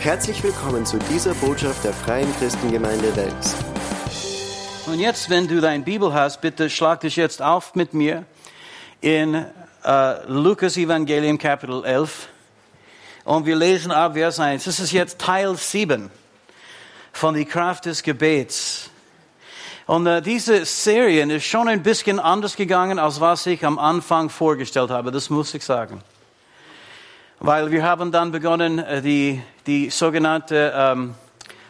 Herzlich willkommen zu dieser Botschaft der Freien Christengemeinde Wels. Und jetzt, wenn du deine Bibel hast, bitte schlag dich jetzt auf mit mir in äh, Lukas Evangelium Kapitel 11. Und wir lesen ab Vers 1. Das ist jetzt Teil 7 von die Kraft des Gebets. Und äh, diese Serie ist schon ein bisschen anders gegangen, als was ich am Anfang vorgestellt habe. Das muss ich sagen. Weil wir haben dann begonnen, äh, die, die sogenannte ähm,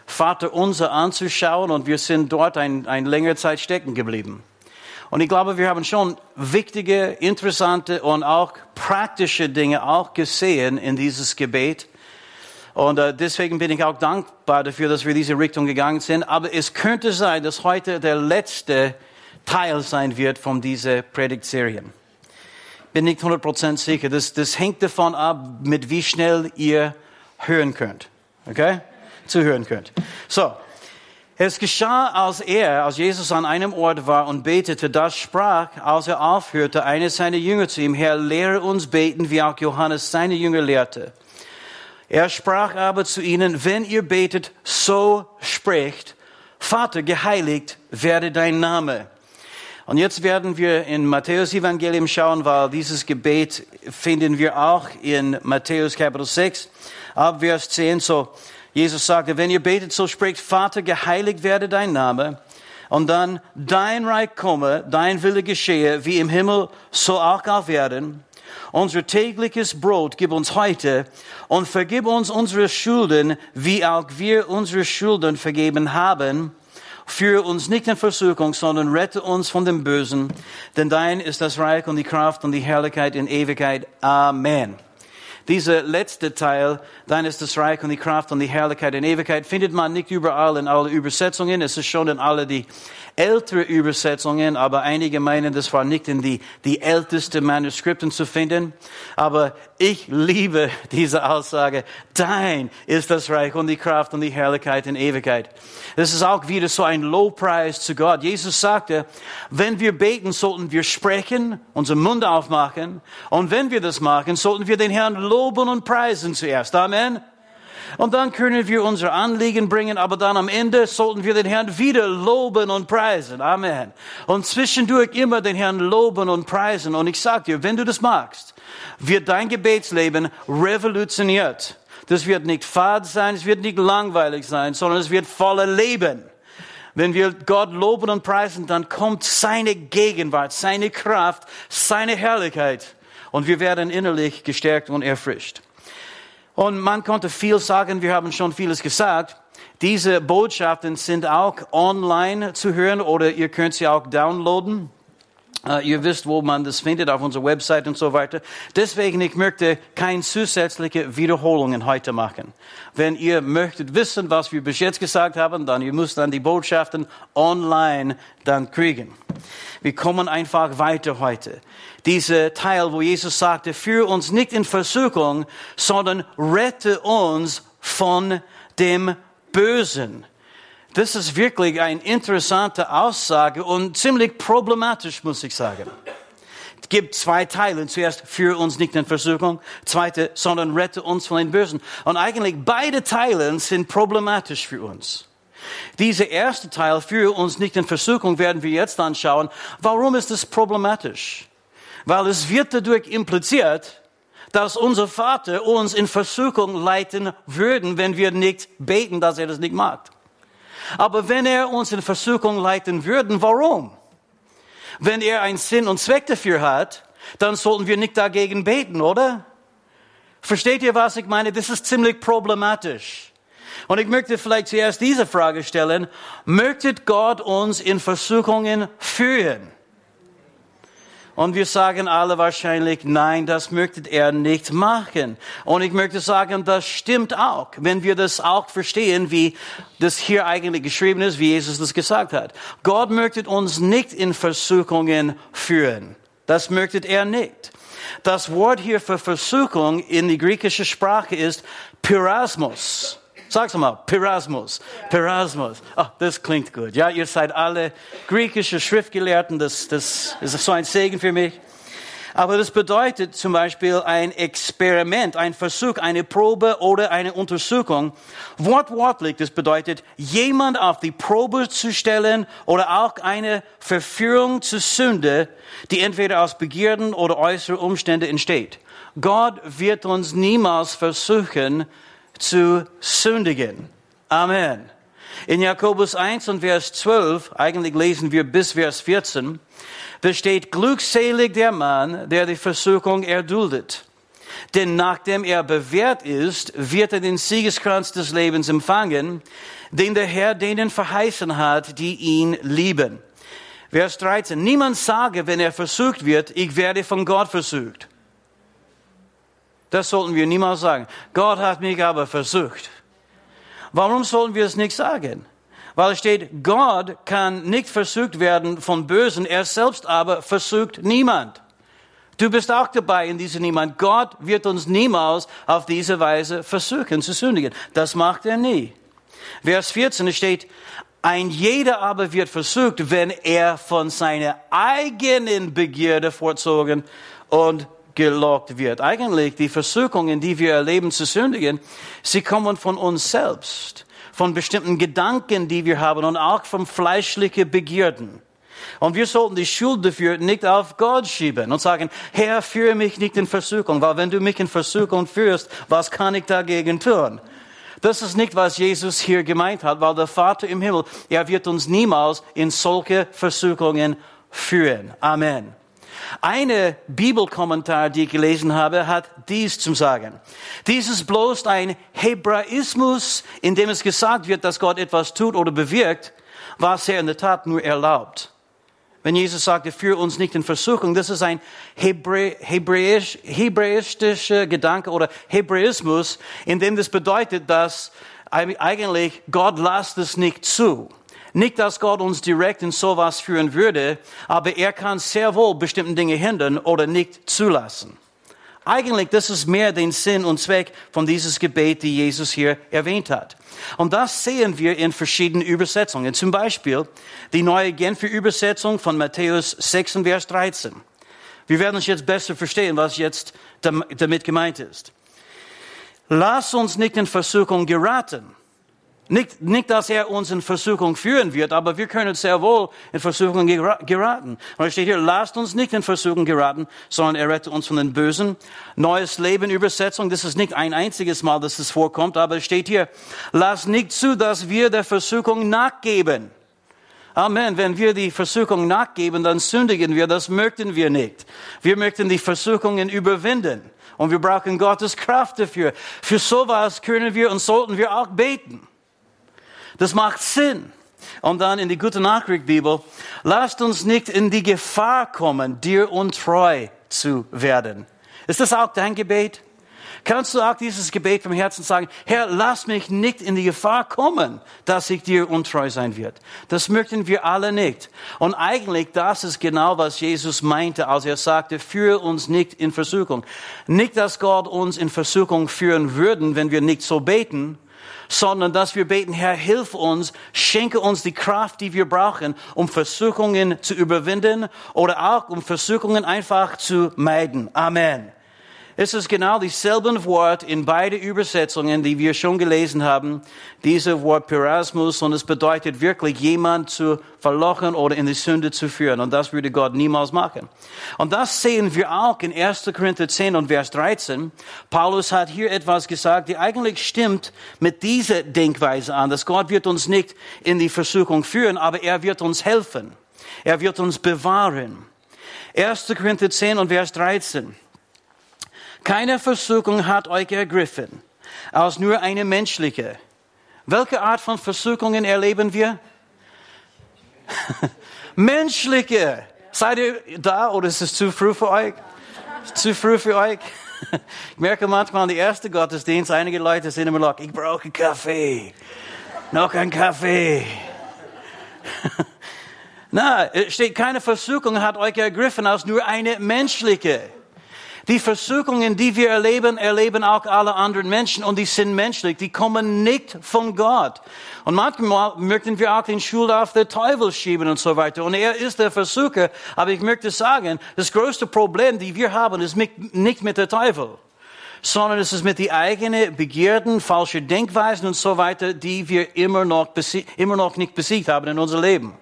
Vater Unser anzuschauen und wir sind dort ein, ein längere Zeit stecken geblieben. Und ich glaube, wir haben schon wichtige, interessante und auch praktische Dinge auch gesehen in dieses Gebet. Und äh, deswegen bin ich auch dankbar dafür, dass wir diese Richtung gegangen sind. Aber es könnte sein, dass heute der letzte Teil sein wird von dieser Predigtserien bin nicht 100% sicher. Das, das hängt davon ab, mit wie schnell ihr hören könnt. Okay? Zuhören könnt. So. Es geschah, als er, als Jesus an einem Ort war und betete, das sprach, als er aufhörte, eine seiner Jünger zu ihm, Herr, lehre uns beten, wie auch Johannes seine Jünger lehrte. Er sprach aber zu ihnen, wenn ihr betet, so spricht, Vater, geheiligt werde dein Name. Und jetzt werden wir in Matthäus Evangelium schauen, weil dieses Gebet finden wir auch in Matthäus Kapitel 6, ab Vers 10. So, Jesus sagte, wenn ihr betet, so spricht, Vater, geheiligt werde dein Name. Und dann, dein Reich komme, dein Wille geschehe, wie im Himmel, so auch auf Erden. Unser tägliches Brot gib uns heute und vergib uns unsere Schulden, wie auch wir unsere Schulden vergeben haben Führe uns nicht in Versuchung, sondern rette uns von dem Bösen, denn dein ist das Reich und die Kraft und die Herrlichkeit in Ewigkeit. Amen. Dieser letzte Teil, dein ist das Reich und die Kraft und die Herrlichkeit in Ewigkeit, findet man nicht überall in allen Übersetzungen. Es ist schon in alle die ältere Übersetzungen, aber einige meinen, das war nicht in die, die ältesten Manuskripten zu finden. Aber ich liebe diese Aussage. Dein ist das Reich und die Kraft und die Herrlichkeit in Ewigkeit. Das ist auch wieder so ein Lobpreis zu Gott. Jesus sagte, wenn wir beten, sollten wir sprechen, unseren Mund aufmachen. Und wenn wir das machen, sollten wir den Herrn loben und preisen zuerst. Amen. Und dann können wir unsere Anliegen bringen, aber dann am Ende sollten wir den Herrn wieder loben und preisen. Amen. Und zwischendurch immer den Herrn loben und preisen. Und ich sage dir, wenn du das magst, wird dein Gebetsleben revolutioniert. Das wird nicht fad sein, es wird nicht langweilig sein, sondern es wird voller Leben. Wenn wir Gott loben und preisen, dann kommt seine Gegenwart, seine Kraft, seine Herrlichkeit. Und wir werden innerlich gestärkt und erfrischt. Und man konnte viel sagen, wir haben schon vieles gesagt. Diese Botschaften sind auch online zu hören oder ihr könnt sie auch downloaden. Uh, ihr wisst, wo man das findet, auf unserer Website und so weiter. Deswegen, ich möchte keine zusätzliche Wiederholungen heute machen. Wenn ihr möchtet wissen, was wir bis jetzt gesagt haben, dann ihr müsst dann die Botschaften online dann kriegen. Wir kommen einfach weiter heute dieser Teil, wo Jesus sagte, führe uns nicht in Versuchung, sondern rette uns von dem Bösen. Das ist wirklich eine interessante Aussage und ziemlich problematisch, muss ich sagen. Es gibt zwei Teile. Zuerst, führe uns nicht in Versuchung. Zweite, sondern rette uns von den Bösen. Und eigentlich beide Teile sind problematisch für uns. Dieser erste Teil, führe uns nicht in Versuchung, werden wir jetzt anschauen. Warum ist das problematisch? weil es wird dadurch impliziert, dass unser Vater uns in Versuchung leiten würden, wenn wir nicht beten, dass er das nicht mag. Aber wenn er uns in Versuchung leiten würden, warum? Wenn er einen Sinn und Zweck dafür hat, dann sollten wir nicht dagegen beten, oder? Versteht ihr, was ich meine? Das ist ziemlich problematisch. Und ich möchte vielleicht zuerst diese Frage stellen. Möchte Gott uns in Versuchungen führen? Und wir sagen alle wahrscheinlich, nein, das möchte er nicht machen. Und ich möchte sagen, das stimmt auch, wenn wir das auch verstehen, wie das hier eigentlich geschrieben ist, wie Jesus das gesagt hat. Gott möchte uns nicht in Versuchungen führen. Das möchte er nicht. Das Wort hier für Versuchung in die griechische Sprache ist Pyrasmus. Sag's mal, Pyrasmus. Pyrasmus. Oh, das klingt gut. Ja, ihr seid alle griechische Schriftgelehrten. Das, das ist so ein Segen für mich. Aber das bedeutet zum Beispiel ein Experiment, ein Versuch, eine Probe oder eine Untersuchung. Wortwörtlich, das bedeutet, jemand auf die Probe zu stellen oder auch eine Verführung zur Sünde, die entweder aus Begierden oder äußeren Umständen entsteht. Gott wird uns niemals versuchen zu sündigen. Amen. In Jakobus 1 und Vers 12, eigentlich lesen wir bis Vers 14, besteht glückselig der Mann, der die Versuchung erduldet. Denn nachdem er bewährt ist, wird er den Siegeskranz des Lebens empfangen, den der Herr denen verheißen hat, die ihn lieben. Vers 13. Niemand sage, wenn er versucht wird, ich werde von Gott versucht. Das sollten wir niemals sagen. Gott hat mich aber versucht. Warum sollten wir es nicht sagen? Weil es steht, Gott kann nicht versucht werden von Bösen, er selbst aber versucht niemand. Du bist auch dabei in diesem Niemand. Gott wird uns niemals auf diese Weise versuchen zu sündigen. Das macht er nie. Vers 14 steht, ein jeder aber wird versucht, wenn er von seiner eigenen Begierde vorzogen und gelockt wird. Eigentlich die Versuchungen, die wir erleben zu sündigen, sie kommen von uns selbst von bestimmten Gedanken, die wir haben und auch von fleischlichen Begierden. Und wir sollten die Schuld dafür nicht auf Gott schieben und sagen, Herr, führe mich nicht in Versuchung, weil wenn du mich in Versuchung führst, was kann ich dagegen tun? Das ist nicht, was Jesus hier gemeint hat, weil der Vater im Himmel, er wird uns niemals in solche Versuchungen führen. Amen. Eine Bibelkommentar, die ich gelesen habe, hat dies zum Sagen. Dies ist bloß ein Hebraismus, in dem es gesagt wird, dass Gott etwas tut oder bewirkt, was er in der Tat nur erlaubt. Wenn Jesus sagte, führe uns nicht in Versuchung, das ist ein Hebrä hebräisch, hebräistischer Gedanke oder Hebräismus, in dem das bedeutet, dass eigentlich Gott lasst es nicht zu. Nicht, dass Gott uns direkt in sowas führen würde, aber er kann sehr wohl bestimmte Dinge hindern oder nicht zulassen. Eigentlich, das ist mehr den Sinn und Zweck von dieses Gebet, die Jesus hier erwähnt hat. Und das sehen wir in verschiedenen Übersetzungen. Zum Beispiel die neue Genfer Übersetzung von Matthäus 6, Vers 13. Wir werden uns jetzt besser verstehen, was jetzt damit gemeint ist. Lass uns nicht in Versuchung geraten nicht, nicht, dass er uns in Versuchung führen wird, aber wir können sehr wohl in Versuchung geraten. Und es steht hier, lasst uns nicht in Versuchung geraten, sondern er rettet uns von den Bösen. Neues Leben Übersetzung, das ist nicht ein einziges Mal, dass es vorkommt, aber es steht hier, lasst nicht zu, dass wir der Versuchung nachgeben. Amen. Wenn wir die Versuchung nachgeben, dann sündigen wir. Das möchten wir nicht. Wir möchten die Versuchungen überwinden. Und wir brauchen Gottes Kraft dafür. Für sowas können wir und sollten wir auch beten. Das macht Sinn. Und dann in die Gute Nachricht Bibel, lasst uns nicht in die Gefahr kommen, dir untreu zu werden. Ist das auch dein Gebet? Kannst du auch dieses Gebet vom Herzen sagen, Herr, lass mich nicht in die Gefahr kommen, dass ich dir untreu sein wird. Das möchten wir alle nicht. Und eigentlich, das ist genau, was Jesus meinte, als er sagte, führe uns nicht in Versuchung. Nicht, dass Gott uns in Versuchung führen würden, wenn wir nicht so beten, sondern dass wir beten, Herr, hilf uns, schenke uns die Kraft, die wir brauchen, um Versuchungen zu überwinden oder auch um Versuchungen einfach zu meiden. Amen. Es ist genau dieselben Wort in beide Übersetzungen, die wir schon gelesen haben. Dieses Wort Pyrasmus und es bedeutet wirklich jemand zu verlochen oder in die Sünde zu führen. Und das würde Gott niemals machen. Und das sehen wir auch in 1. Korinther 10 und Vers 13. Paulus hat hier etwas gesagt, die eigentlich stimmt mit dieser Denkweise an, dass Gott wird uns nicht in die Versuchung führen, aber er wird uns helfen. Er wird uns bewahren. 1. Korinther 10 und Vers 13. Keine Versuchung hat euch ergriffen, als nur eine menschliche. Welche Art von Versuchungen erleben wir? menschliche. Seid ihr da oder ist es zu früh für euch? Zu früh für euch? Ich merke manchmal in der ersten Gottesdienst, einige Leute sind immer noch, ich brauche Kaffee. Noch ein Kaffee. Na, es steht, keine Versuchung hat euch ergriffen als nur eine menschliche. Die Versuchungen, die wir erleben, erleben auch alle anderen Menschen und die sind menschlich. Die kommen nicht von Gott. Und manchmal möchten wir auch den Schuld auf den Teufel schieben und so weiter. Und er ist der Versucher. Aber ich möchte sagen, das größte Problem, die wir haben, ist nicht mit der Teufel sondern es ist mit die eigenen Begierden, falsche Denkweisen und so weiter, die wir immer noch, immer noch nicht besiegt haben in unser Leben.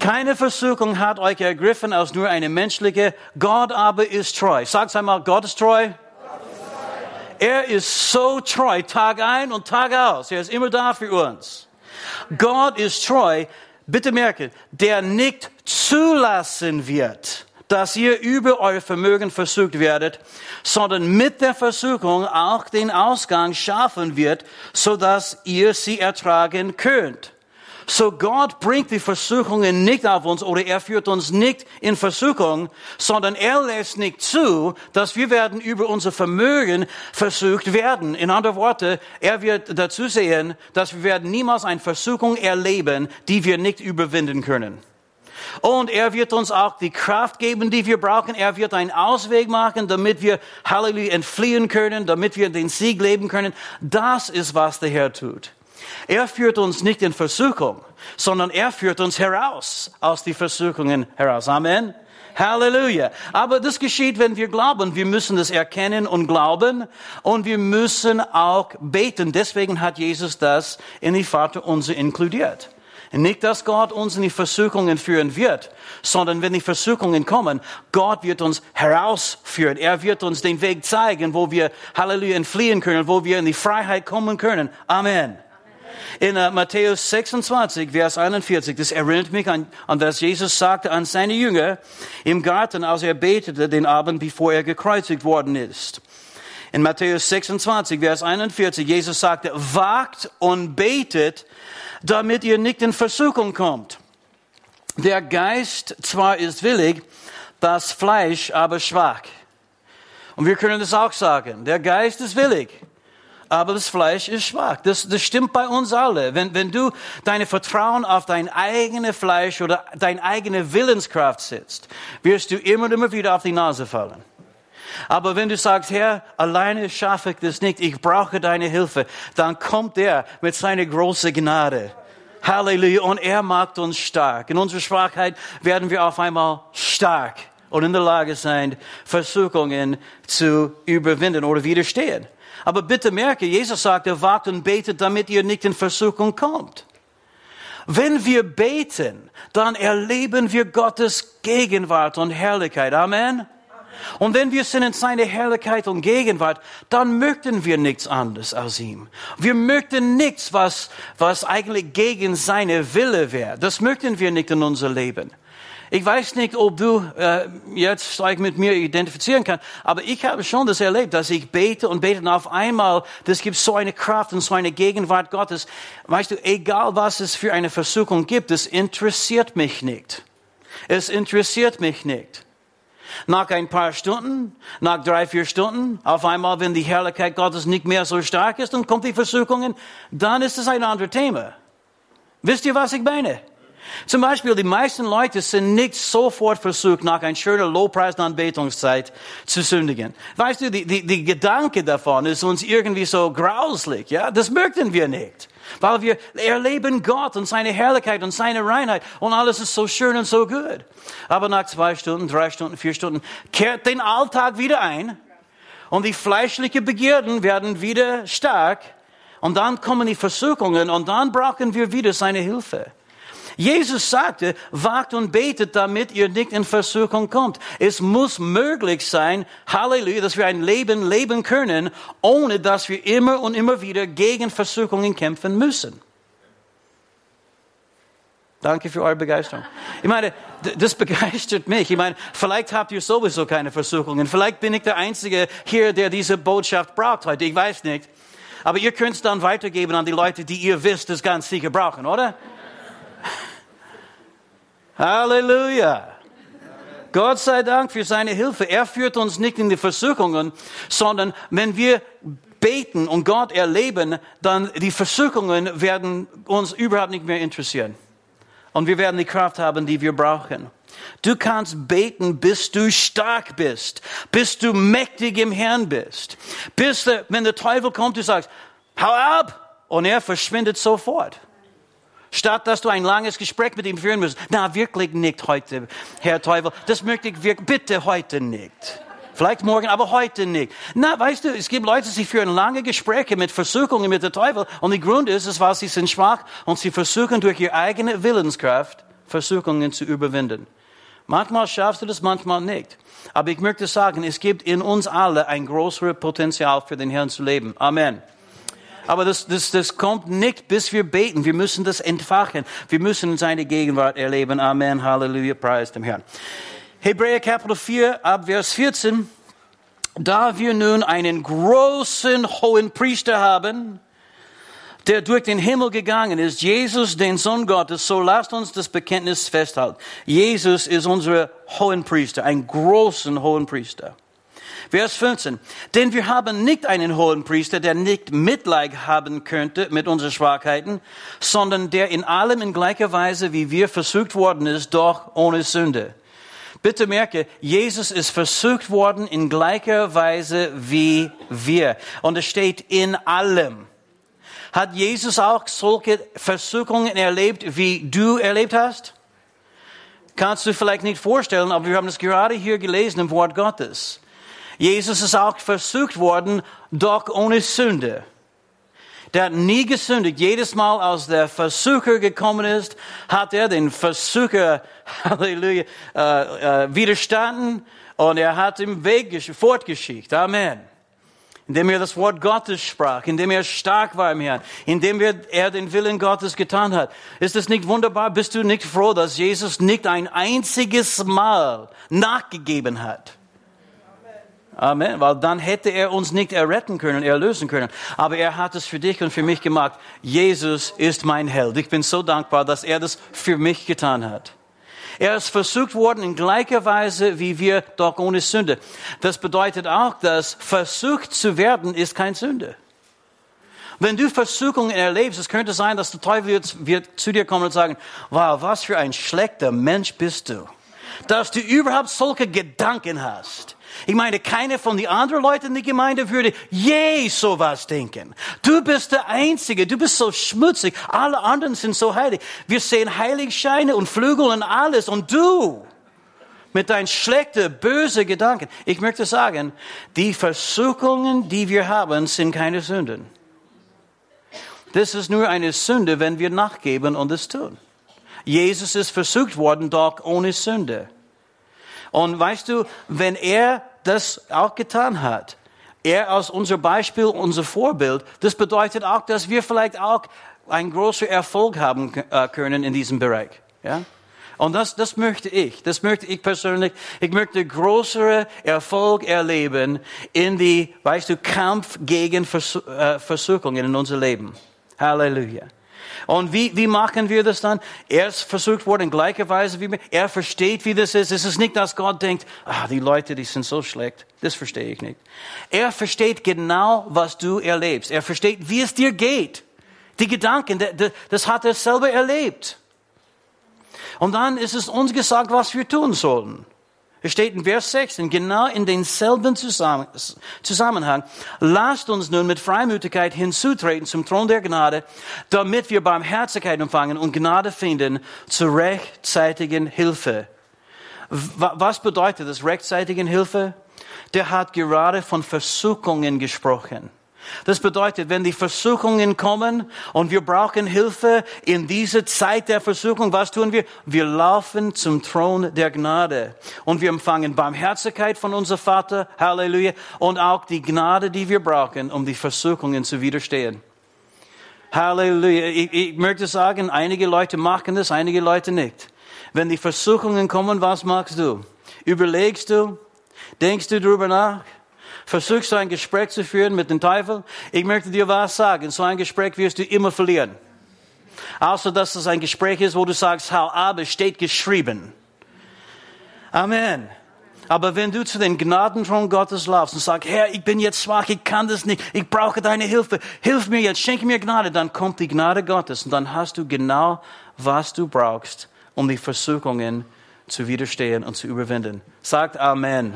Keine Versuchung hat euch ergriffen als nur eine menschliche. Gott aber ist treu. Sagt einmal, Gott ist treu. Er ist so treu, Tag ein und Tag aus. Er ist immer da für uns. Gott ist treu. Bitte merken, der nicht zulassen wird, dass ihr über euer Vermögen versucht werdet, sondern mit der Versuchung auch den Ausgang schaffen wird, so dass ihr sie ertragen könnt. So Gott bringt die Versuchungen nicht auf uns oder er führt uns nicht in Versuchung, sondern er lässt nicht zu, dass wir werden über unser Vermögen versucht werden. In anderen Worten, er wird dazu sehen, dass wir werden niemals eine Versuchung erleben, die wir nicht überwinden können. Und er wird uns auch die Kraft geben, die wir brauchen. Er wird einen Ausweg machen, damit wir Halleluja entfliehen können, damit wir den Sieg leben können. Das ist, was der Herr tut. Er führt uns nicht in Versuchung, sondern er führt uns heraus aus die Versuchungen heraus. Amen. Halleluja. Aber das geschieht, wenn wir glauben. Wir müssen das erkennen und glauben und wir müssen auch beten. Deswegen hat Jesus das in die Vater unser inkludiert. Nicht, dass Gott uns in die Versuchungen führen wird, sondern wenn die Versuchungen kommen, Gott wird uns herausführen. Er wird uns den Weg zeigen, wo wir Halleluja entfliehen können, wo wir in die Freiheit kommen können. Amen. In uh, Matthäus 26, Vers 41, das erinnert mich an, an was Jesus sagte an seine Jünger im Garten, als er betete den Abend, bevor er gekreuzigt worden ist. In Matthäus 26, Vers 41, Jesus sagte, wagt und betet, damit ihr nicht in Versuchung kommt. Der Geist zwar ist willig, das Fleisch aber schwach. Und wir können das auch sagen. Der Geist ist willig, aber das Fleisch ist schwach. Das, das stimmt bei uns alle. Wenn, wenn du deine Vertrauen auf dein eigenes Fleisch oder deine eigene Willenskraft setzt, wirst du immer und immer wieder auf die Nase fallen. Aber wenn du sagst, Herr, alleine schaffe ich das nicht, ich brauche deine Hilfe, dann kommt er mit seiner großen Gnade. Halleluja. Und er macht uns stark. In unserer Schwachheit werden wir auf einmal stark und in der Lage sein, Versuchungen zu überwinden oder widerstehen. Aber bitte merke, Jesus sagte, wagt und betet, damit ihr nicht in Versuchung kommt. Wenn wir beten, dann erleben wir Gottes Gegenwart und Herrlichkeit. Amen. Und wenn wir sind in seiner Herrlichkeit und Gegenwart, dann möchten wir nichts anderes als ihm. Wir möchten nichts, was, was eigentlich gegen seine Wille wäre. Das möchten wir nicht in unser Leben. Ich weiß nicht, ob du äh, jetzt gleich mit mir identifizieren kannst, aber ich habe schon das erlebt, dass ich bete und bete und auf einmal, das gibt so eine Kraft und so eine Gegenwart Gottes. Weißt du, egal was es für eine Versuchung gibt, es interessiert mich nicht. Es interessiert mich nicht. Nach ein paar Stunden, nach drei, vier Stunden, auf einmal, wenn die Herrlichkeit Gottes nicht mehr so stark ist und kommt die Versuchungen, dann ist es ein anderes Thema. Wisst ihr, was ich meine? Zum Beispiel, die meisten Leute sind nicht sofort versucht, nach einer schönen Lobpreisanbetungszeit zu sündigen. Weißt du, die, die, die Gedanke davon ist uns irgendwie so grauslich, ja? Das möchten wir nicht. Weil wir erleben Gott und seine Herrlichkeit und seine Reinheit und alles ist so schön und so gut. Aber nach zwei Stunden, drei Stunden, vier Stunden kehrt den Alltag wieder ein und die fleischlichen Begierden werden wieder stark und dann kommen die Versuchungen und dann brauchen wir wieder seine Hilfe. Jesus sagte, wagt und betet, damit ihr nicht in Versuchung kommt. Es muss möglich sein, Halleluja, dass wir ein Leben leben können, ohne dass wir immer und immer wieder gegen Versuchungen kämpfen müssen. Danke für eure Begeisterung. Ich meine, das begeistert mich. Ich meine, vielleicht habt ihr sowieso keine Versuchungen. Vielleicht bin ich der Einzige hier, der diese Botschaft braucht heute. Ich weiß nicht. Aber ihr könnt es dann weitergeben an die Leute, die ihr wisst, es ganz sicher brauchen, oder? Halleluja. Gott sei Dank für seine Hilfe. Er führt uns nicht in die Versuchungen, sondern wenn wir beten und Gott erleben, dann die Versuchungen werden uns überhaupt nicht mehr interessieren. Und wir werden die Kraft haben, die wir brauchen. Du kannst beten, bis du stark bist, bis du mächtig im Herrn bist. Bis, der, wenn der Teufel kommt, du sagst, hau ab! Und er verschwindet sofort. Statt dass du ein langes Gespräch mit ihm führen musst. Na, wirklich nicht heute, Herr Teufel. Das möchte ich wirklich, bitte heute nicht. Vielleicht morgen, aber heute nicht. Na, weißt du, es gibt Leute, die führen lange Gespräche mit Versuchungen mit dem Teufel. Und der Grund ist, es, weil sie sind schwach und sie versuchen durch ihre eigene Willenskraft Versuchungen zu überwinden. Manchmal schaffst du das, manchmal nicht. Aber ich möchte sagen, es gibt in uns alle ein größeres Potenzial für den Herrn zu leben. Amen. Aber das, das, das kommt nicht, bis wir beten. Wir müssen das entfachen. Wir müssen seine Gegenwart erleben. Amen. Halleluja. Preis dem Herrn. Hebräer Kapitel 4, ab Vers 14. Da wir nun einen großen hohen Priester haben, der durch den Himmel gegangen ist, Jesus, den Sohn Gottes, so lasst uns das Bekenntnis festhalten. Jesus ist unser Hohenpriester, ein großen Hohenpriester. Vers 15. Denn wir haben nicht einen hohen Priester, der nicht Mitleid haben könnte mit unseren Schwachheiten, sondern der in allem in gleicher Weise wie wir versucht worden ist, doch ohne Sünde. Bitte merke, Jesus ist versucht worden in gleicher Weise wie wir. Und es steht in allem. Hat Jesus auch solche Versuchungen erlebt, wie du erlebt hast? Kannst du vielleicht nicht vorstellen, aber wir haben es gerade hier gelesen im Wort Gottes. Jesus ist auch versucht worden, doch ohne Sünde. Der hat nie gesündigt. Jedes Mal, als der Versucher gekommen ist, hat er den Versucher, Halleluja, äh, äh, widerstanden und er hat im Weg fortgeschickt. Amen indem er das Wort Gottes sprach, indem er stark war im Herrn, indem er den Willen Gottes getan hat. Ist es nicht wunderbar? Bist du nicht froh, dass Jesus nicht ein einziges Mal nachgegeben hat? Amen. Weil dann hätte er uns nicht erretten können, erlösen können. Aber er hat es für dich und für mich gemacht. Jesus ist mein Held. Ich bin so dankbar, dass er das für mich getan hat. Er ist versucht worden in gleicher Weise wie wir, doch ohne Sünde. Das bedeutet auch, dass versucht zu werden ist kein Sünde. Wenn du Versuchungen erlebst, es könnte sein, dass der Teufel wird, wird zu dir kommen und sagen, wow, was für ein schlechter Mensch bist du. Dass du überhaupt solche Gedanken hast. Ich meine, keiner von den anderen Leuten in der Gemeinde würde je sowas denken. Du bist der Einzige, du bist so schmutzig, alle anderen sind so heilig. Wir sehen Heiligscheine und Flügel und alles und du mit deinen schlechten, bösen Gedanken. Ich möchte sagen, die Versuchungen, die wir haben, sind keine Sünden. Das ist nur eine Sünde, wenn wir nachgeben und es tun. Jesus ist versucht worden, doch ohne Sünde. Und weißt du, wenn er das auch getan hat, er als unser Beispiel, unser Vorbild, das bedeutet auch, dass wir vielleicht auch einen großen Erfolg haben äh, können in diesem Bereich. Ja? Und das, das möchte ich, das möchte ich persönlich. Ich möchte größere Erfolg erleben in die, weißt du, Kampf gegen äh, Versuchungen in unser Leben. Halleluja. Und wie, wie machen wir das dann? Er ist versucht worden in gleicher Weise wie wir. Er versteht, wie das ist. Es ist nicht, dass Gott denkt, ah, die Leute, die sind so schlecht. Das verstehe ich nicht. Er versteht genau, was du erlebst. Er versteht, wie es dir geht. Die Gedanken, das hat er selber erlebt. Und dann ist es uns gesagt, was wir tun sollen. Es steht in Vers 16, genau in denselben Zusammenhang. Lasst uns nun mit Freimütigkeit hinzutreten zum Thron der Gnade, damit wir Barmherzigkeit empfangen und Gnade finden zur rechtzeitigen Hilfe. Was bedeutet das, rechtzeitigen Hilfe? Der hat gerade von Versuchungen gesprochen. Das bedeutet, wenn die Versuchungen kommen und wir brauchen Hilfe in dieser Zeit der Versuchung, was tun wir? Wir laufen zum Thron der Gnade und wir empfangen Barmherzigkeit von unserem Vater, Halleluja, und auch die Gnade, die wir brauchen, um die Versuchungen zu widerstehen. Halleluja. Ich, ich möchte sagen, einige Leute machen das, einige Leute nicht. Wenn die Versuchungen kommen, was machst du? Überlegst du? Denkst du darüber nach? Versuchst du ein Gespräch zu führen mit dem Teufel? Ich möchte dir was sagen. So ein Gespräch wirst du immer verlieren. Außer, dass es ein Gespräch ist, wo du sagst, hau ab, es steht geschrieben. Amen. Aber wenn du zu den Gnadenthron Gottes laufst und sagst, Herr, ich bin jetzt schwach, ich kann das nicht, ich brauche deine Hilfe, hilf mir jetzt, schenke mir Gnade, dann kommt die Gnade Gottes und dann hast du genau, was du brauchst, um die Versuchungen zu widerstehen und zu überwinden. Sagt Amen.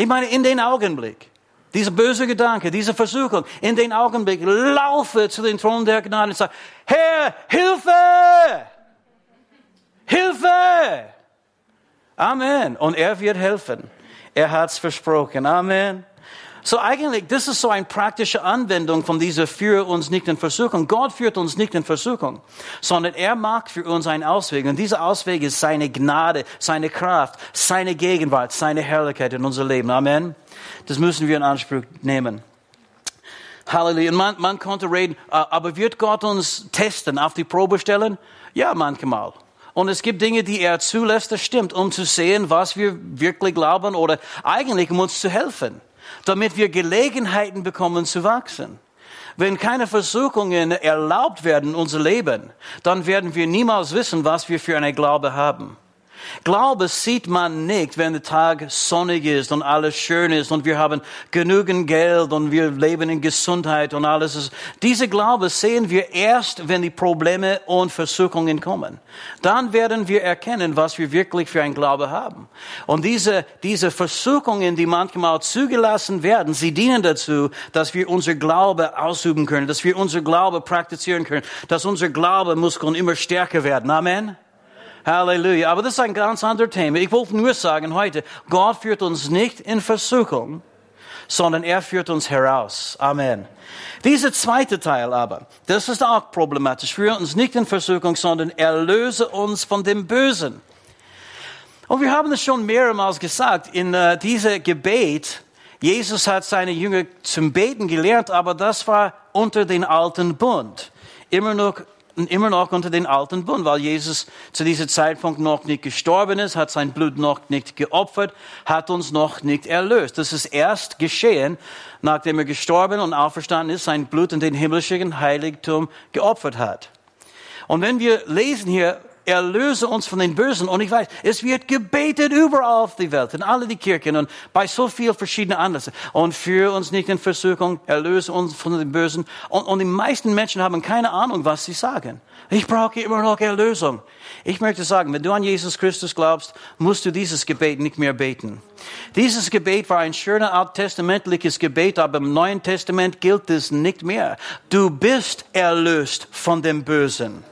Ich meine, in den Augenblick, diese böse Gedanke, diese Versuchung, in den Augenblick laufe zu den Thron der Gnade und sage, Herr, Hilfe! Hilfe! Amen. Und er wird helfen. Er hat's versprochen. Amen. So eigentlich, das ist so eine praktische Anwendung von dieser Führe uns nicht in Versuchung. Gott führt uns nicht in Versuchung, sondern er macht für uns einen Ausweg. Und dieser Ausweg ist seine Gnade, seine Kraft, seine Gegenwart, seine Herrlichkeit in unser Leben. Amen. Das müssen wir in Anspruch nehmen. Halleluja. Man, man konnte reden, äh, aber wird Gott uns testen, auf die Probe stellen? Ja, manchmal. Und es gibt Dinge, die er zulässt, das stimmt, um zu sehen, was wir wirklich glauben oder eigentlich um uns zu helfen, damit wir Gelegenheiten bekommen zu wachsen. Wenn keine Versuchungen erlaubt werden in unser Leben, dann werden wir niemals wissen, was wir für eine Glaube haben. Glaube sieht man nicht, wenn der Tag sonnig ist und alles schön ist und wir haben genügend Geld und wir leben in Gesundheit und alles ist. Diese Glaube sehen wir erst, wenn die Probleme und Versuchungen kommen. Dann werden wir erkennen, was wir wirklich für ein Glaube haben. Und diese, diese Versuchungen, die manchmal zugelassen werden, sie dienen dazu, dass wir unser Glaube ausüben können, dass wir unser Glaube praktizieren können, dass unser Glaube Muskeln immer stärker werden. Amen. Halleluja. Aber das ist ein ganz anderes Thema. Ich wollte nur sagen heute, Gott führt uns nicht in Versuchung, sondern er führt uns heraus. Amen. Dieser zweite Teil aber, das ist auch problematisch. Führe uns nicht in Versuchung, sondern erlöse uns von dem Bösen. Und wir haben es schon mehrmals gesagt, in uh, diesem Gebet, Jesus hat seine Jünger zum Beten gelernt, aber das war unter den alten Bund. Immer noch immer noch unter den alten Bund, weil Jesus zu diesem Zeitpunkt noch nicht gestorben ist, hat sein Blut noch nicht geopfert, hat uns noch nicht erlöst. Das ist erst geschehen, nachdem er gestorben und auferstanden ist, sein Blut in den himmlischen Heiligtum geopfert hat. Und wenn wir lesen hier erlöse uns von den Bösen. Und ich weiß, es wird gebetet überall auf der Welt, in alle die Kirchen und bei so vielen verschiedenen Anlässen. Und führe uns nicht in Versuchung, erlöse uns von den Bösen. Und, und die meisten Menschen haben keine Ahnung, was sie sagen. Ich brauche immer noch Erlösung. Ich möchte sagen, wenn du an Jesus Christus glaubst, musst du dieses Gebet nicht mehr beten. Dieses Gebet war ein schöner alttestamentliches Gebet, aber im Neuen Testament gilt es nicht mehr. Du bist erlöst von dem Bösen.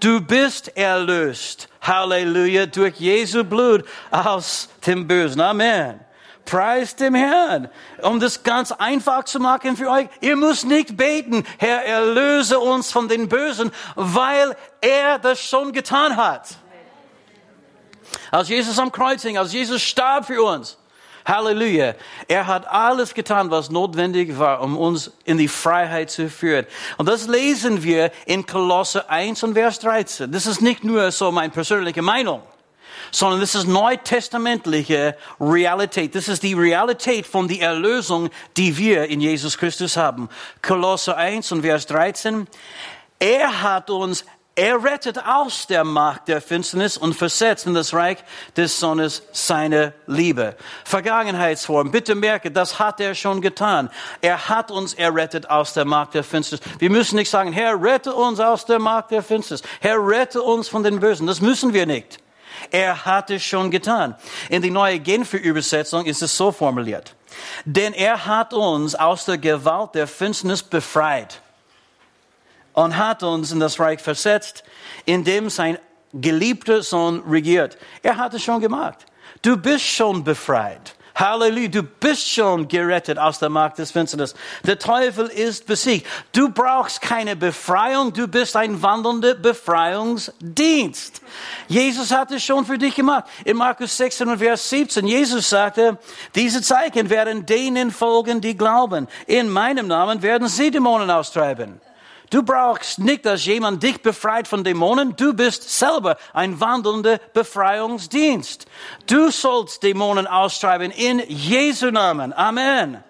Du bist erlöst. Halleluja. Durch Jesu Blut aus dem Bösen. Amen. Preis dem Herrn. Um das ganz einfach zu machen für euch, ihr müsst nicht beten, Herr, erlöse uns von den Bösen, weil er das schon getan hat. Als Jesus am Kreuz hing, als Jesus starb für uns, Halleluja. Er hat alles getan, was notwendig war, um uns in die Freiheit zu führen. Und das lesen wir in Kolosse 1 und Vers 13. Das ist nicht nur so meine persönliche Meinung, sondern das ist neutestamentliche Realität. Das ist die Realität von der Erlösung, die wir in Jesus Christus haben. Kolosse 1 und Vers 13. Er hat uns er rettet aus der Macht der Finsternis und versetzt in das Reich des Sohnes seine Liebe. Vergangenheitsform. Bitte merke, das hat er schon getan. Er hat uns errettet aus der Macht der Finsternis. Wir müssen nicht sagen, Herr, rette uns aus der Macht der Finsternis. Herr, rette uns von den Bösen. Das müssen wir nicht. Er hat es schon getan. In die neue Genfer Übersetzung ist es so formuliert. Denn er hat uns aus der Gewalt der Finsternis befreit und hat uns in das Reich versetzt, in dem sein geliebter Sohn regiert. Er hat es schon gemacht. Du bist schon befreit. Halleluja, du bist schon gerettet aus der Macht des Finsternis. Der Teufel ist besiegt. Du brauchst keine Befreiung, du bist ein wandelnder Befreiungsdienst. Jesus hat es schon für dich gemacht. In Markus 16 und Vers 17, Jesus sagte, diese Zeichen werden denen folgen, die glauben. In meinem Namen werden sie Dämonen austreiben. Du brauchst nicht, dass jemand dich befreit von Dämonen. Du bist selber ein wandelnder Befreiungsdienst. Du sollst Dämonen austreiben in Jesu Namen. Amen.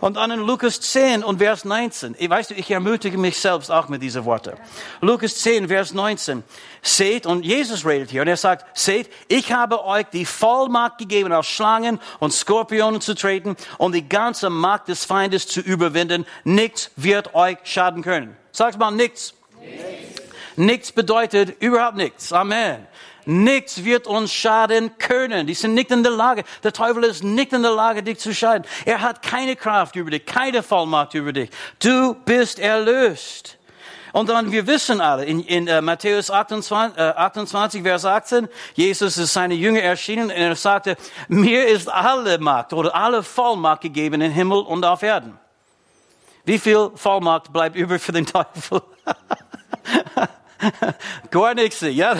Und dann in Lukas 10 und Vers 19. Ich weiß, ich ermutige mich selbst auch mit diesen Worten. Lukas 10, Vers 19. Seht, und Jesus redet hier, und er sagt, seht, ich habe euch die Vollmacht gegeben, auf Schlangen und Skorpionen zu treten und die ganze Macht des Feindes zu überwinden. Nichts wird euch schaden können. Sagt mal nichts. Nichts. Nichts bedeutet überhaupt nichts. Amen. Nichts wird uns schaden können. Die sind nicht in der Lage. Der Teufel ist nicht in der Lage, dich zu schaden. Er hat keine Kraft über dich, keine Vollmacht über dich. Du bist erlöst. Und dann, wir wissen alle, in, in uh, Matthäus 28, äh, 28, Vers 18, Jesus ist seine Jünger erschienen und er sagte, mir ist alle Macht oder alle Vollmacht gegeben im Himmel und auf Erden. Wie viel Vollmacht bleibt über für den Teufel? Gar nichts, ja,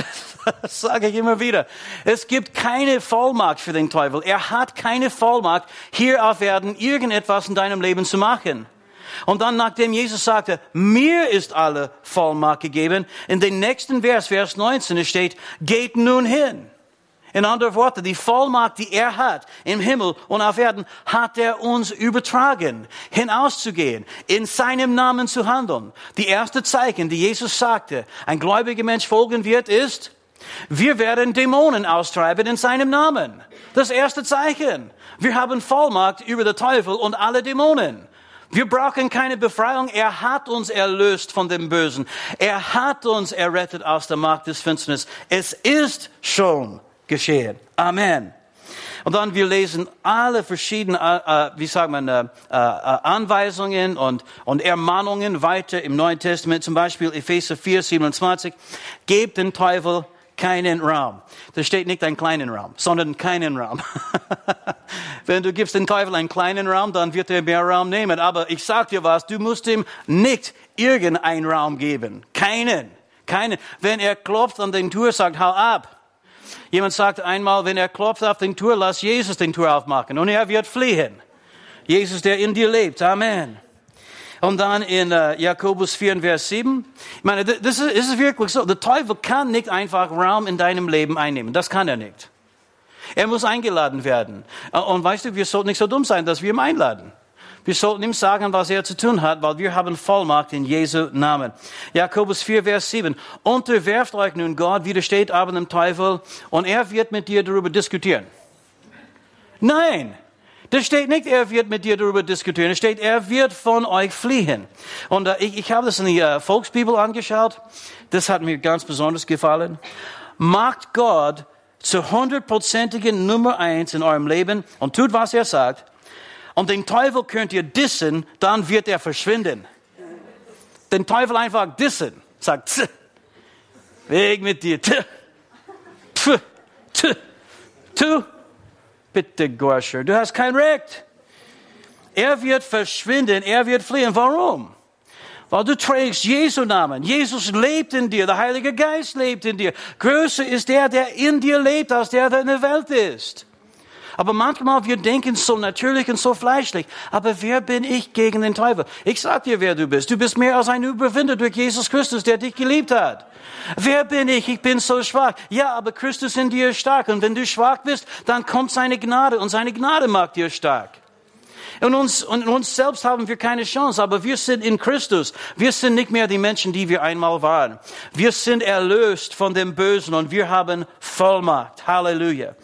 das sage ich immer wieder. Es gibt keine Vollmacht für den Teufel. Er hat keine Vollmacht, hier auf Erden irgendetwas in deinem Leben zu machen. Und dann, nachdem Jesus sagte, mir ist alle Vollmacht gegeben, in den nächsten Vers, Vers 19, steht, geht nun hin. In anderen Worten, die Vollmacht, die er hat im Himmel und auf Erden, hat er uns übertragen, hinauszugehen, in seinem Namen zu handeln. Die erste Zeichen, die Jesus sagte, ein gläubiger Mensch folgen wird, ist, wir werden Dämonen austreiben in seinem Namen. Das erste Zeichen. Wir haben Vollmacht über den Teufel und alle Dämonen. Wir brauchen keine Befreiung. Er hat uns erlöst von dem Bösen. Er hat uns errettet aus der Macht des Finsternis. Es ist schon geschehen. Amen. Und dann wir lesen alle verschiedenen, äh, äh wie sagt man, äh, äh, Anweisungen und, und Ermahnungen weiter im Neuen Testament, zum Beispiel Epheser 4, 27. Gebt den Teufel keinen Raum. Da steht nicht einen kleinen Raum, sondern keinen Raum. Wenn du gibst den Teufel einen kleinen Raum, dann wird er mehr Raum nehmen. Aber ich sag dir was, du musst ihm nicht irgendeinen Raum geben. Keinen. Keinen. Wenn er klopft an den Tür, sagt, hau ab. Jemand sagt einmal, wenn er klopft auf den Tür, lass Jesus den Tür aufmachen und er wird fliehen. Jesus, der in dir lebt. Amen. Und dann in uh, Jakobus 4, Vers 7. Ich meine, das ist, ist wirklich so. Der Teufel kann nicht einfach Raum in deinem Leben einnehmen. Das kann er nicht. Er muss eingeladen werden. Und weißt du, wir sollten nicht so dumm sein, dass wir ihn einladen. Wir sollten ihm sagen, was er zu tun hat, weil wir haben Vollmacht in Jesu Namen. Jakobus 4, Vers 7. Unterwerft euch nun Gott, widersteht aber dem Teufel, und er wird mit dir darüber diskutieren. Nein, das steht nicht, er wird mit dir darüber diskutieren. Es steht, er wird von euch fliehen. Und äh, ich, ich habe das in der äh, Volksbibel angeschaut. Das hat mir ganz besonders gefallen. Macht Gott zur hundertprozentigen Nummer eins in eurem Leben und tut, was er sagt und den Teufel könnt ihr dissen, dann wird er verschwinden. Den Teufel einfach dissen. Sagt, tch, weg mit dir. Tch, tch, tch, tch. Bitte, Gorscher, du hast kein Recht. Er wird verschwinden, er wird fliehen. Warum? Weil du trägst Jesu Namen. Jesus lebt in dir, der Heilige Geist lebt in dir. Größer ist der, der in dir lebt, als der, der in der Welt ist. Aber manchmal wir denken so natürlich und so fleischlich. Aber wer bin ich gegen den Teufel? Ich sag dir, wer du bist. Du bist mehr als ein Überwinder durch Jesus Christus, der dich geliebt hat. Wer bin ich? Ich bin so schwach. Ja, aber Christus in dir ist stark. Und wenn du schwach bist, dann kommt seine Gnade und seine Gnade macht dir stark. Und uns, und uns selbst haben wir keine Chance, aber wir sind in Christus. Wir sind nicht mehr die Menschen, die wir einmal waren. Wir sind erlöst von dem Bösen und wir haben Vollmacht. Halleluja.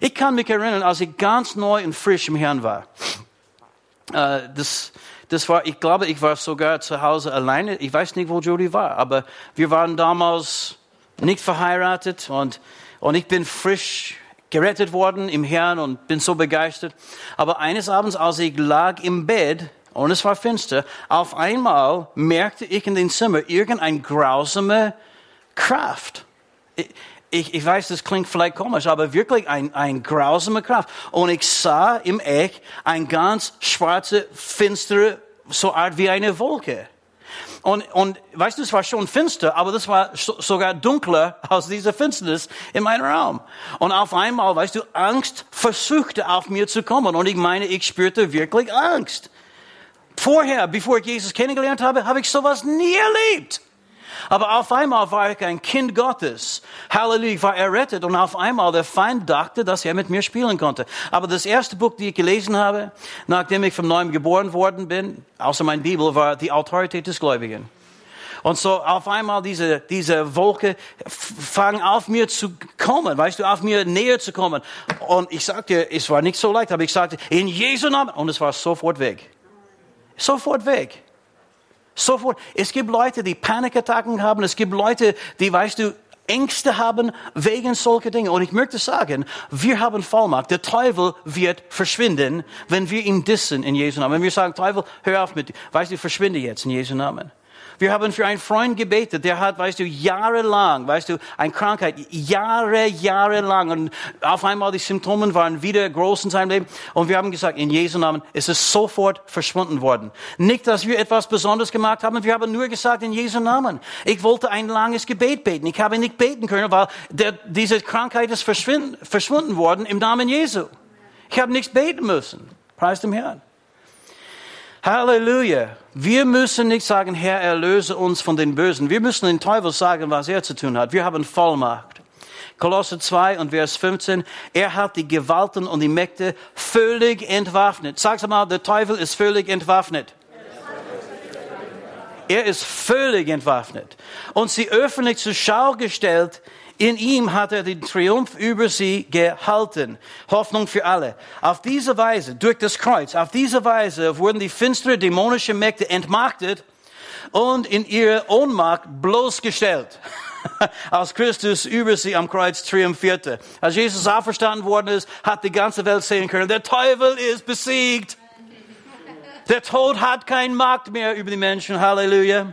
Ich kann mich erinnern, als ich ganz neu und frisch im Herrn war. Äh, das, das war, ich glaube, ich war sogar zu Hause alleine. Ich weiß nicht, wo Jody war, aber wir waren damals nicht verheiratet und, und ich bin frisch gerettet worden im Herrn und bin so begeistert. Aber eines Abends, als ich lag im Bett und es war finster, auf einmal merkte ich in dem Zimmer irgendeine grausame Kraft. Ich, ich, weiß, das klingt vielleicht komisch, aber wirklich ein, ein grausamer Kraft. Und ich sah im Eck ein ganz schwarze, finstere, so Art wie eine Wolke. Und, und weißt du, es war schon finster, aber das war so, sogar dunkler als diese Finsternis in meinem Raum. Und auf einmal, weißt du, Angst versuchte auf mir zu kommen. Und ich meine, ich spürte wirklich Angst. Vorher, bevor ich Jesus kennengelernt habe, habe ich sowas nie erlebt. Aber auf einmal war ich ein Kind Gottes. Halleluja, ich war errettet und auf einmal der Feind dachte, dass er mit mir spielen konnte. Aber das erste Buch, das ich gelesen habe, nachdem ich vom Neuem geboren worden bin, außer mein Bibel, war die Autorität des Gläubigen. Und so auf einmal diese, diese Wolke fangen auf mir zu kommen, weißt du, auf mir näher zu kommen. Und ich sagte, es war nicht so leicht, aber ich sagte, in Jesu Namen, und es war sofort weg. Sofort weg. Sofort. Es gibt Leute, die Panikattacken haben. Es gibt Leute, die, weißt du, Ängste haben wegen solcher Dinge. Und ich möchte sagen, wir haben Vollmacht. Der Teufel wird verschwinden, wenn wir ihn dissen in Jesu Namen. Wenn wir sagen, Teufel, hör auf mit, weißt du, verschwinde jetzt in Jesu Namen. Wir haben für einen Freund gebetet, der hat, weißt du, jahrelang, weißt du, eine Krankheit, Jahre, Jahre lang. Und auf einmal die Symptome waren wieder groß in seinem Leben. Und wir haben gesagt, in Jesu Namen ist es sofort verschwunden worden. Nicht, dass wir etwas Besonderes gemacht haben, wir haben nur gesagt, in Jesu Namen. Ich wollte ein langes Gebet beten. Ich habe nicht beten können, weil der, diese Krankheit ist verschwunden worden im Namen Jesu. Ich habe nichts beten müssen. Preis dem Herrn. Halleluja. Wir müssen nicht sagen, Herr, erlöse uns von den Bösen. Wir müssen den Teufel sagen, was er zu tun hat. Wir haben Vollmacht. Kolosse 2 und Vers 15. Er hat die Gewalten und die Mächte völlig entwaffnet. Sag's mal, der Teufel ist völlig entwaffnet. Er ist völlig entwaffnet. Und sie öffentlich zur Schau gestellt in ihm hat er den Triumph über sie gehalten. Hoffnung für alle. Auf diese Weise, durch das Kreuz, auf diese Weise wurden die finstere dämonische Mächte entmachtet und in ihre Ohnmacht bloßgestellt. Als Christus über sie am Kreuz triumphierte. Als Jesus auferstanden worden ist, hat die ganze Welt sehen können, der Teufel ist besiegt. Der Tod hat keinen Macht mehr über die Menschen. Halleluja.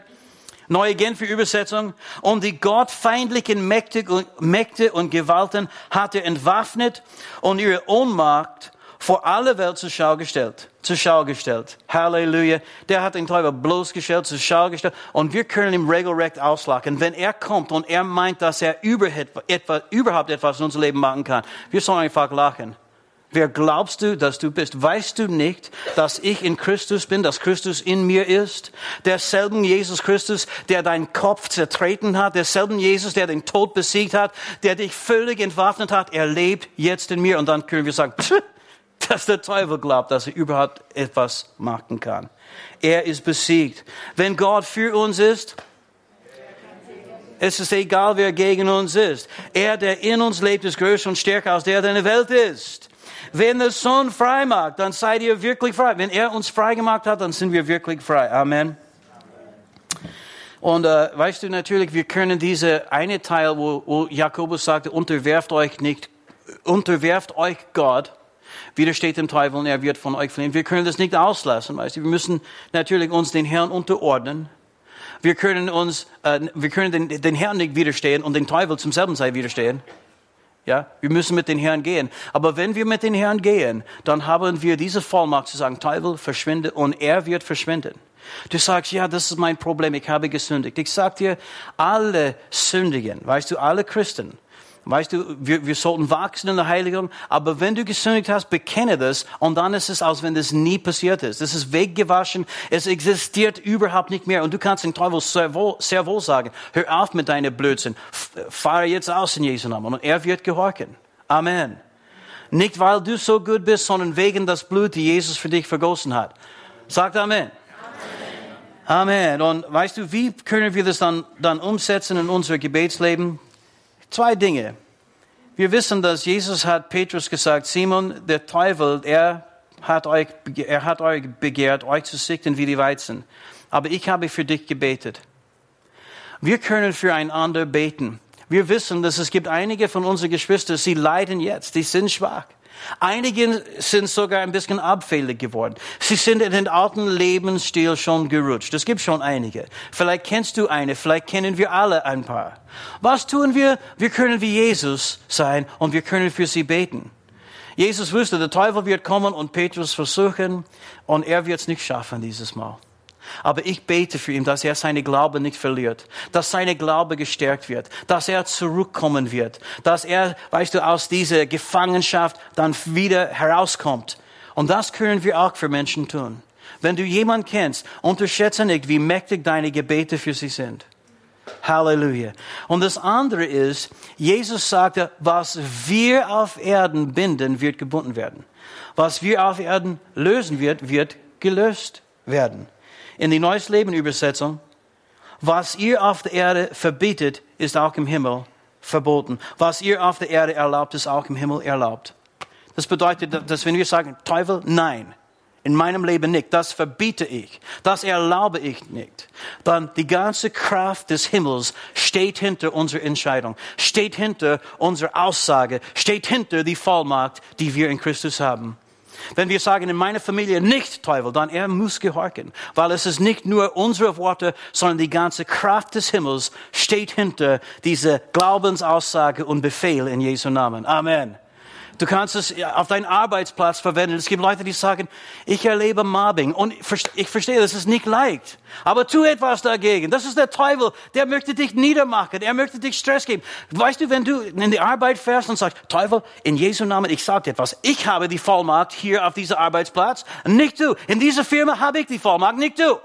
Neue Genfer Übersetzung. Und die gottfeindlichen Mächte und, Gewalten hat er entwaffnet und ihre Ohnmacht vor aller Welt zur Schau gestellt. Zur Schau gestellt. Halleluja. Der hat den Teufel bloßgestellt, zur Schau gestellt. Und wir können ihm regelrecht auslachen. Wenn er kommt und er meint, dass er überhaupt etwas in unser Leben machen kann, wir sollen einfach lachen. Wer glaubst du, dass du bist? Weißt du nicht, dass ich in Christus bin, dass Christus in mir ist? Derselben Jesus Christus, der deinen Kopf zertreten hat, derselben Jesus, der den Tod besiegt hat, der dich völlig entwaffnet hat, er lebt jetzt in mir. Und dann können wir sagen, dass der Teufel glaubt, dass er überhaupt etwas machen kann. Er ist besiegt. Wenn Gott für uns ist, es ist egal, wer gegen uns ist. Er, der in uns lebt, ist größer und stärker als der, der in der Welt ist. Wenn der Sohn frei macht, dann seid ihr wirklich frei. Wenn er uns frei gemacht hat, dann sind wir wirklich frei. Amen. Und äh, weißt du natürlich, wir können diese eine Teil, wo, wo Jakobus sagte, unterwerft euch nicht, unterwerft euch Gott, widersteht dem Teufel und er wird von euch fliehen. Wir können das nicht auslassen, weißt du. Wir müssen natürlich uns den Herrn unterordnen. Wir können uns, äh, wir können den, den Herrn nicht widerstehen und den Teufel zum selben Zeit widerstehen. Ja, wir müssen mit den Herrn gehen. Aber wenn wir mit den Herrn gehen, dann haben wir diese Vollmacht zu sagen, Teufel, verschwinde und er wird verschwinden. Du sagst, ja, das ist mein Problem, ich habe gesündigt. Ich sag dir, alle sündigen, weißt du, alle Christen Weißt du, wir, wir sollten wachsen in der Heiligung, aber wenn du gesündigt hast, bekenne das und dann ist es, als wenn das nie passiert ist. Das ist weggewaschen, es existiert überhaupt nicht mehr und du kannst den Teufel sehr wohl, sehr wohl sagen, hör auf mit deinem Blödsinn, fahre jetzt aus in Jesu Namen und er wird gehorchen. Amen. Nicht weil du so gut bist, sondern wegen das Blut, die Jesus für dich vergossen hat. Sagt Amen. Amen. Und weißt du, wie können wir das dann, dann umsetzen in unser Gebetsleben? Zwei Dinge. Wir wissen, dass Jesus hat Petrus gesagt, Simon, der Teufel, er hat euch, er hat euch begehrt, euch zu sichten wie die Weizen. Aber ich habe für dich gebetet. Wir können füreinander beten. Wir wissen, dass es gibt einige von unseren Geschwistern, sie leiden jetzt, die sind schwach. Einige sind sogar ein bisschen abfällig geworden. Sie sind in den alten Lebensstil schon gerutscht. Es gibt schon einige. Vielleicht kennst du eine, vielleicht kennen wir alle ein paar. Was tun wir? Wir können wie Jesus sein und wir können für sie beten. Jesus wusste, der Teufel wird kommen und Petrus versuchen und er wird es nicht schaffen dieses Mal. Aber ich bete für ihn, dass er seine Glaube nicht verliert, dass seine Glaube gestärkt wird, dass er zurückkommen wird, dass er, weißt du, aus dieser Gefangenschaft dann wieder herauskommt. Und das können wir auch für Menschen tun. Wenn du jemanden kennst, unterschätze nicht, wie mächtig deine Gebete für sie sind. Halleluja. Und das andere ist, Jesus sagte, was wir auf Erden binden, wird gebunden werden. Was wir auf Erden lösen wird, wird gelöst werden in die Neues Leben Übersetzung, was ihr auf der Erde verbietet, ist auch im Himmel verboten. Was ihr auf der Erde erlaubt, ist auch im Himmel erlaubt. Das bedeutet, dass wenn wir sagen, Teufel, nein, in meinem Leben nicht, das verbiete ich, das erlaube ich nicht, dann die ganze Kraft des Himmels steht hinter unserer Entscheidung, steht hinter unserer Aussage, steht hinter die Vollmacht, die wir in Christus haben. Wenn wir sagen, in meiner Familie nicht Teufel, dann er muss gehorchen. Weil es ist nicht nur unsere Worte, sondern die ganze Kraft des Himmels steht hinter diese Glaubensaussage und Befehl in Jesu Namen. Amen. Du kannst es auf deinen Arbeitsplatz verwenden. Es gibt Leute, die sagen, ich erlebe Mobbing. Und ich verstehe, das ist nicht leicht. Aber tu etwas dagegen. Das ist der Teufel. Der möchte dich niedermachen. Er möchte dich Stress geben. Weißt du, wenn du in die Arbeit fährst und sagst, Teufel, in Jesu Namen, ich sage dir etwas. Ich habe die Vollmacht hier auf diesem Arbeitsplatz. Nicht du. In dieser Firma habe ich die Vollmacht, nicht du.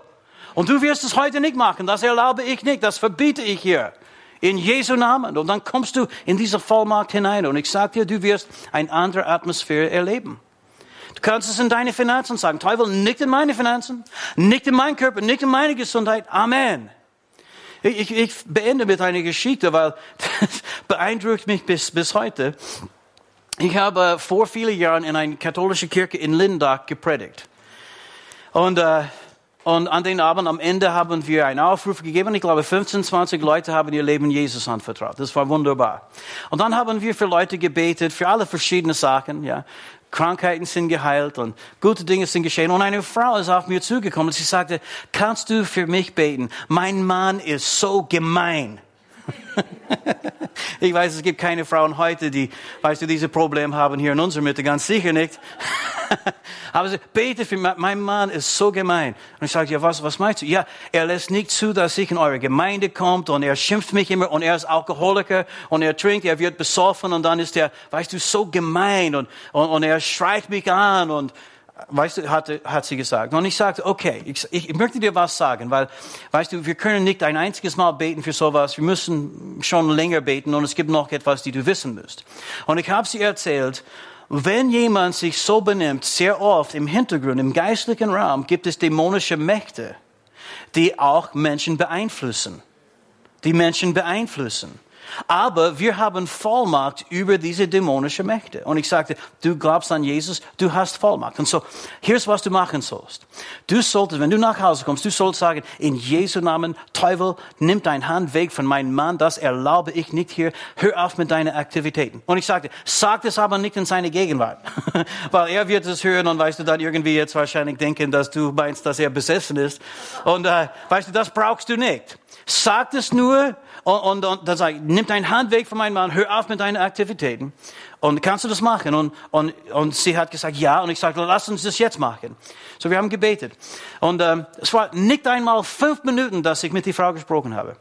Und du wirst es heute nicht machen. Das erlaube ich nicht. Das verbiete ich hier. In Jesu Namen. Und dann kommst du in diese Vollmacht hinein. Und ich sage dir, du wirst eine andere Atmosphäre erleben. Du kannst es in deine Finanzen sagen. Teufel, nicht in meine Finanzen, nicht in meinen Körper, nicht in meine Gesundheit. Amen. Ich, ich, ich beende mit einer Geschichte, weil das beeindruckt mich bis, bis heute. Ich habe vor vielen Jahren in einer katholischen Kirche in Lindach gepredigt. Und äh, und an den Abend am Ende haben wir einen Aufruf gegeben. Ich glaube, 15, 20 Leute haben ihr Leben Jesus anvertraut. Das war wunderbar. Und dann haben wir für Leute gebetet, für alle verschiedene Sachen, ja. Krankheiten sind geheilt und gute Dinge sind geschehen. Und eine Frau ist auf mir zugekommen und sie sagte, kannst du für mich beten? Mein Mann ist so gemein. ich weiß, es gibt keine Frauen heute, die, weißt du, diese Probleme haben hier in unserer Mitte, ganz sicher nicht. Aber sie bete für mich, mein Mann ist so gemein. Und ich sage, ja, was, was meinst du? Ja, er lässt nicht zu, dass ich in eure Gemeinde kommt und er schimpft mich immer und er ist Alkoholiker und er trinkt, er wird besoffen und dann ist er, weißt du, so gemein und, und, und er schreit mich an und, weißt du, hat, hat sie gesagt. Und ich sagte, okay, ich, ich möchte dir was sagen, weil, weißt du, wir können nicht ein einziges Mal beten für sowas. Wir müssen schon länger beten und es gibt noch etwas, die du wissen musst. Und ich habe sie erzählt, wenn jemand sich so benimmt, sehr oft im Hintergrund, im geistlichen Raum, gibt es dämonische Mächte, die auch Menschen beeinflussen. Die Menschen beeinflussen. Aber wir haben Vollmacht über diese dämonischen Mächte. Und ich sagte, du glaubst an Jesus, du hast Vollmacht. Und so, hier ist, was du machen sollst. Du solltest, wenn du nach Hause kommst, du sollst sagen, in Jesu Namen, Teufel, nimm dein Hand weg von meinem Mann, das erlaube ich nicht hier, hör auf mit deinen Aktivitäten. Und ich sagte, sag das aber nicht in seine Gegenwart. Weil er wird es hören und weißt du dann irgendwie jetzt wahrscheinlich denken, dass du meinst, dass er besessen ist. Und äh, weißt du, das brauchst du nicht. Sag es nur und, und, und dann sage ich, nimm deine Hand weg von meinem Mann, hör auf mit deinen Aktivitäten. Und kannst du das machen? Und, und, und sie hat gesagt, ja. Und ich sagte, lass uns das jetzt machen. So, wir haben gebetet. Und ähm, es war nicht einmal fünf Minuten, dass ich mit der Frau gesprochen habe.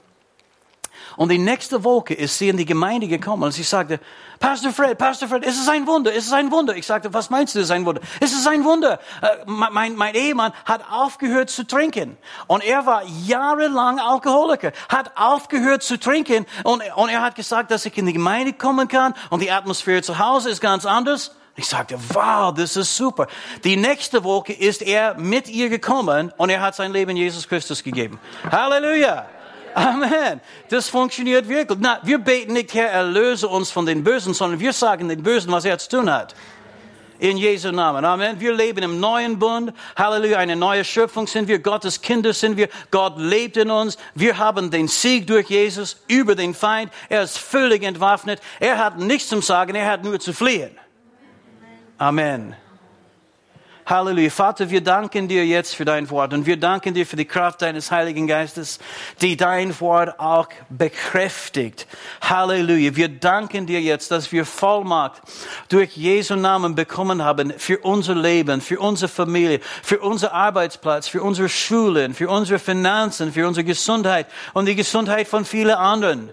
Und die nächste Woche ist sie in die Gemeinde gekommen und sie sagte, Pastor Fred, Pastor Fred, ist es ein Wunder, ist es ein Wunder? Ich sagte, was meinst du, ist ein Wunder? Ist es ein Wunder? Äh, mein, mein Ehemann hat aufgehört zu trinken. Und er war jahrelang Alkoholiker, hat aufgehört zu trinken. Und, und er hat gesagt, dass ich in die Gemeinde kommen kann und die Atmosphäre zu Hause ist ganz anders. Ich sagte, wow, das ist super. Die nächste Woche ist er mit ihr gekommen und er hat sein Leben Jesus Christus gegeben. Halleluja! Amen. Das funktioniert wirklich. Na, wir beten nicht, Herr, erlöse uns von den Bösen, sondern wir sagen den Bösen, was er zu tun hat. In Jesu Namen. Amen. Wir leben im neuen Bund. Halleluja. Eine neue Schöpfung sind wir. Gottes Kinder sind wir. Gott lebt in uns. Wir haben den Sieg durch Jesus über den Feind. Er ist völlig entwaffnet. Er hat nichts zum Sagen. Er hat nur zu fliehen. Amen. Halleluja. Vater, wir danken dir jetzt für dein Wort und wir danken dir für die Kraft deines Heiligen Geistes, die dein Wort auch bekräftigt. Halleluja. Wir danken dir jetzt, dass wir Vollmacht durch Jesu Namen bekommen haben für unser Leben, für unsere Familie, für unser Arbeitsplatz, für unsere Schulen, für unsere Finanzen, für unsere Gesundheit und die Gesundheit von vielen anderen.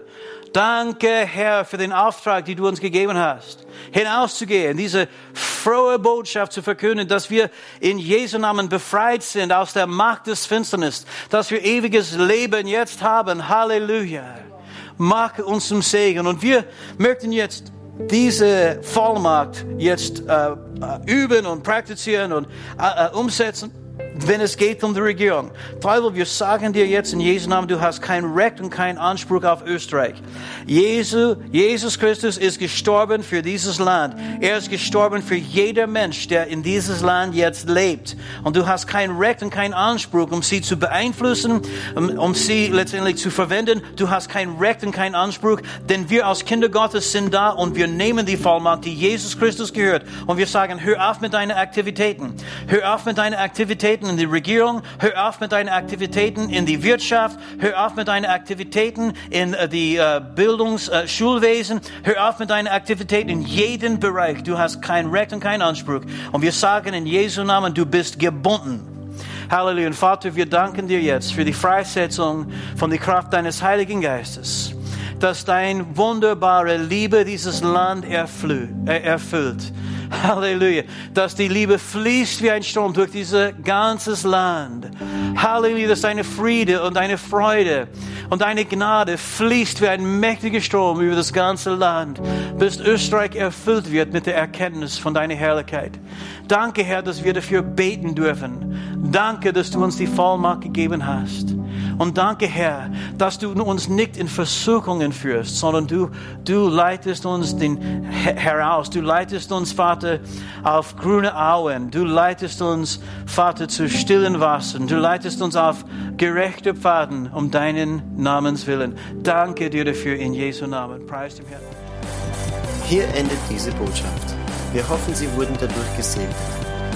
Danke, Herr, für den Auftrag, den du uns gegeben hast, hinauszugehen, diese frohe Botschaft zu verkünden, dass wir in Jesu Namen befreit sind aus der Macht des Finsternis, dass wir ewiges Leben jetzt haben. Halleluja. Mach uns zum Segen. Und wir möchten jetzt diese Vollmacht jetzt äh, äh üben und praktizieren und äh, äh umsetzen. Wenn es geht um die Regierung. Teufel, wir sagen dir jetzt in Jesu Namen, du hast kein Recht und keinen Anspruch auf Österreich. Jesu, Jesus Christus ist gestorben für dieses Land. Er ist gestorben für jeder Mensch, der in dieses Land jetzt lebt. Und du hast kein Recht und keinen Anspruch, um sie zu beeinflussen, um, um sie letztendlich zu verwenden. Du hast kein Recht und keinen Anspruch, denn wir als Kinder Gottes sind da und wir nehmen die Vollmacht, die Jesus Christus gehört. Und wir sagen, hör auf mit deinen Aktivitäten. Hör auf mit deinen Aktivitäten in die Regierung. Hör auf mit deinen Aktivitäten in die Wirtschaft. Hör auf mit deinen Aktivitäten in äh, die äh, Bildungs-, äh, Schulwesen. Hör auf mit deinen Aktivitäten in jedem Bereich. Du hast kein Recht und keinen Anspruch. Und wir sagen in Jesu Namen, du bist gebunden. Halleluja. Und Vater, wir danken dir jetzt für die Freisetzung von der Kraft deines Heiligen Geistes, dass dein wunderbare Liebe dieses Land erfüllt. Halleluja. Dass die Liebe fließt wie ein Strom durch dieses ganzes Land. Halleluja, dass deine Friede und deine Freude und deine Gnade fließt wie ein mächtiger Strom über das ganze Land, bis Österreich erfüllt wird mit der Erkenntnis von deiner Herrlichkeit. Danke, Herr, dass wir dafür beten dürfen. Danke, dass du uns die Vollmacht gegeben hast. Und danke, Herr, dass du uns nicht in Versuchungen führst, sondern du, du leitest uns den, heraus. Du leitest uns, Vater, auf grüne Auen. Du leitest uns, Vater, zu stillen Wassern. Du leitest uns auf gerechte Pfaden um deinen Namens willen. Danke dir dafür in Jesu Namen. Preis dem Herrn. Hier endet diese Botschaft. Wir hoffen, Sie wurden dadurch gesegnet.